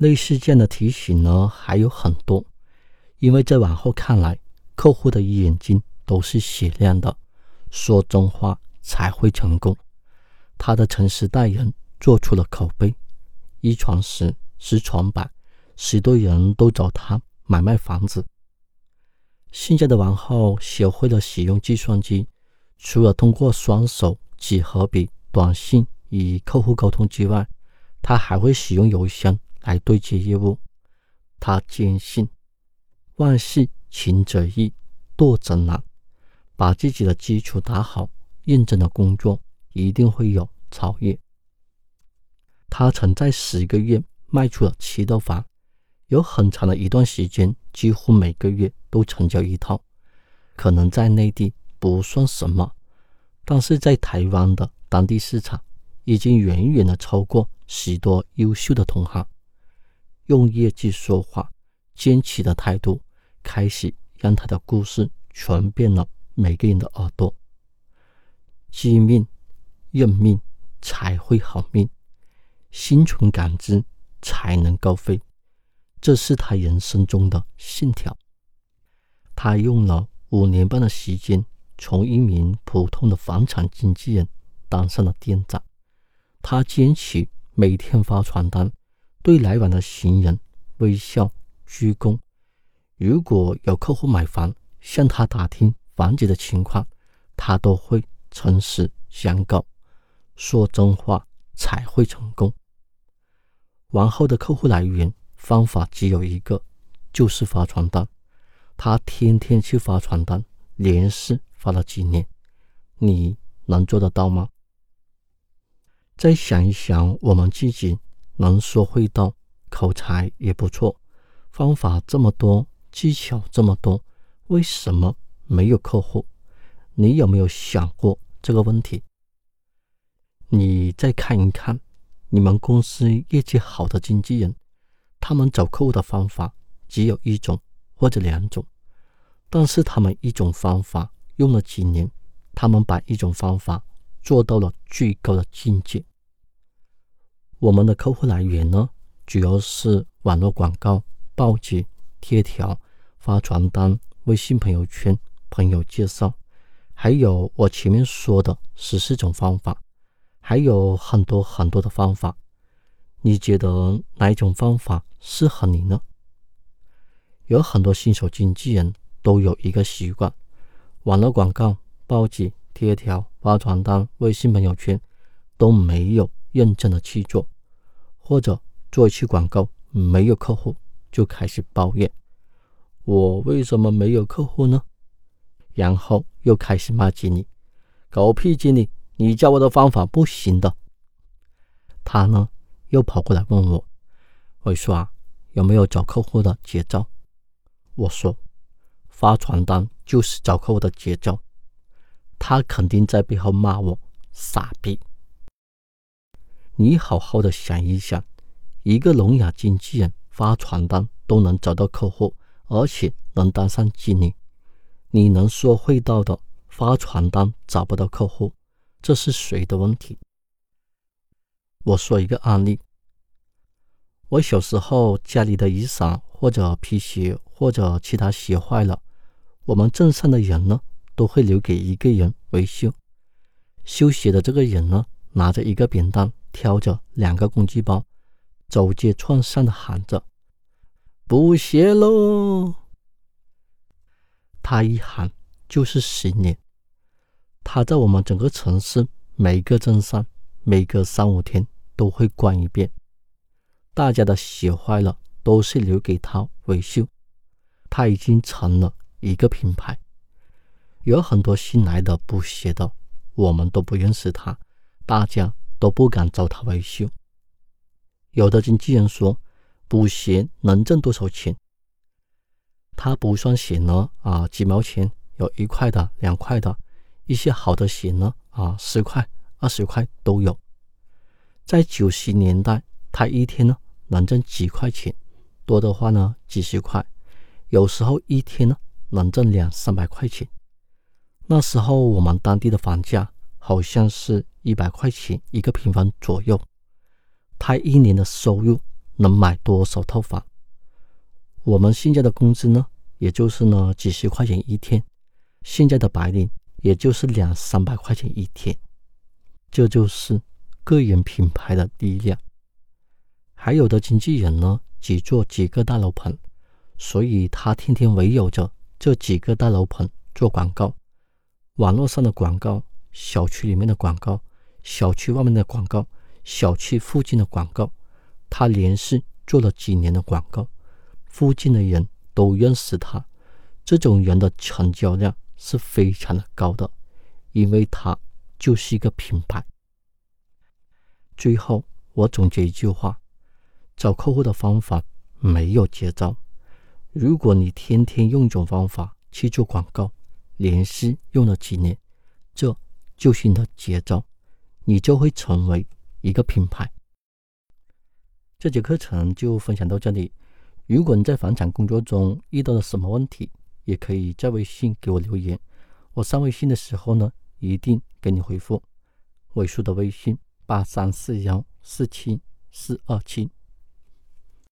类似这样的提醒呢还有很多，因为在往后看来，客户的眼睛都是雪亮的，说真话才会成功。他的诚实待人，做出了口碑，一传十，十传百，许多人都找他买卖房子。现在的王后学会了使用计算机，除了通过双手几何笔、短信与客户沟通之外，他还会使用邮箱。来对接业务，他坚信万事勤则易，惰则难。把自己的基础打好，认真的工作一定会有超越。他曾在十个月卖出了七套房，有很长的一段时间，几乎每个月都成交一套。可能在内地不算什么，但是在台湾的当地市场，已经远远的超过许多优秀的同行。用业绩说话，坚持的态度，开始让他的故事传遍了每个人的耳朵。机命、认命才会好命，心存感知才能高飞，这是他人生中的信条。他用了五年半的时间，从一名普通的房产经纪人当上了店长。他坚持每天发传单。对来往的行人微笑鞠躬。如果有客户买房向他打听房子的情况，他都会诚实相告，说真话才会成功。王后的客户来源方法只有一个，就是发传单。他天天去发传单，连续发了几年。你能做得到吗？再想一想我们自己。能说会道，口才也不错，方法这么多，技巧这么多，为什么没有客户？你有没有想过这个问题？你再看一看，你们公司业绩好的经纪人，他们找客户的方法只有一种或者两种，但是他们一种方法用了几年，他们把一种方法做到了最高的境界。我们的客户来源呢，主要是网络广告、报纸、贴条、发传单、微信朋友圈、朋友介绍，还有我前面说的十四种方法，还有很多很多的方法。你觉得哪一种方法适合你呢？有很多新手经纪人都有一个习惯：网络广告、报纸、贴条、发传单、微信朋友圈都没有。认真的去做，或者做一期广告没有客户就开始抱怨，我为什么没有客户呢？然后又开始骂经理，狗屁经理，你教我的方法不行的。他呢又跑过来问我，我说啊有没有找客户的节奏？我说发传单就是找客户的节奏。他肯定在背后骂我傻逼。你好好的想一想，一个聋哑经纪人发传单都能找到客户，而且能当上经理，你能说会道的发传单找不到客户，这是谁的问题？我说一个案例，我小时候家里的雨伞或者皮鞋或者其他鞋坏了，我们镇上的人呢都会留给一个人维修，修鞋的这个人呢拿着一个扁担。挑着两个工具包，走街串巷的喊着：“补鞋喽！”他一喊就是十年。他在我们整个城市每个镇上，每隔三五天都会逛一遍。大家的鞋坏了，都是留给他维修。他已经成了一个品牌。有很多新来的补鞋的，我们都不认识他，大家。都不敢找他维修。有的经纪人说补鞋能挣多少钱？他补双鞋呢啊几毛钱，有一块的、两块的，一些好的鞋呢啊十块、二十块都有。在九十年代，他一天呢能挣几块钱，多的话呢几十块，有时候一天呢能挣两三百块钱。那时候我们当地的房价。好像是一百块钱一个平方左右，他一年的收入能买多少套房。我们现在的工资呢，也就是呢几十块钱一天，现在的白领也就是两三百块钱一天。这就是个人品牌的力量。还有的经纪人呢，只做几个大楼盘，所以他天天围绕着这几个大楼盘做广告，网络上的广告、小区里面的广告、小区外面的广告、小区附近的广告，他连续做了几年的广告，附近的人都认识他，这种人的成交量是非常的高的，因为他就是一个品牌。最后，我总结一句话。找客户的方法没有绝招。如果你天天用一种方法去做广告，连续用了几年，这就是你的节奏，你就会成为一个品牌。这节课程就分享到这里。如果你在房产工作中遇到了什么问题，也可以在微信给我留言，我上微信的时候呢，一定给你回复。尾数的微信八三四幺四七四二七。